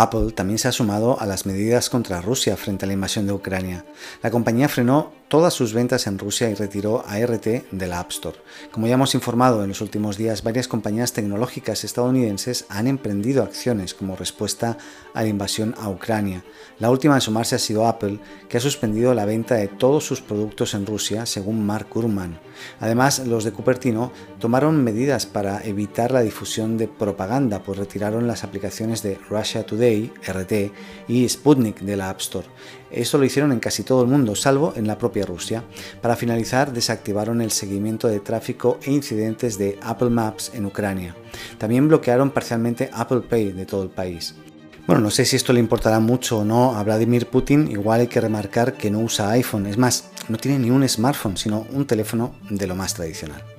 Apple también se ha sumado a las medidas contra Rusia frente a la invasión de Ucrania. La compañía frenó todas sus ventas en Rusia y retiró ART de la App Store. Como ya hemos informado en los últimos días, varias compañías tecnológicas estadounidenses han emprendido acciones como respuesta a la invasión a Ucrania. La última en sumarse ha sido Apple, que ha suspendido la venta de todos sus productos en Rusia, según Mark Gurman. Además, los de Cupertino tomaron medidas para evitar la difusión de propaganda, pues retiraron las aplicaciones de Russia Today, RT, y Sputnik de la App Store. Esto lo hicieron en casi todo el mundo, salvo en la Rusia. Para finalizar, desactivaron el seguimiento de tráfico e incidentes de Apple Maps en Ucrania. También bloquearon parcialmente Apple Pay de todo el país. Bueno, no sé si esto le importará mucho o no a Vladimir Putin, igual hay que remarcar que no usa iPhone, es más, no tiene ni un smartphone, sino un teléfono de lo más tradicional.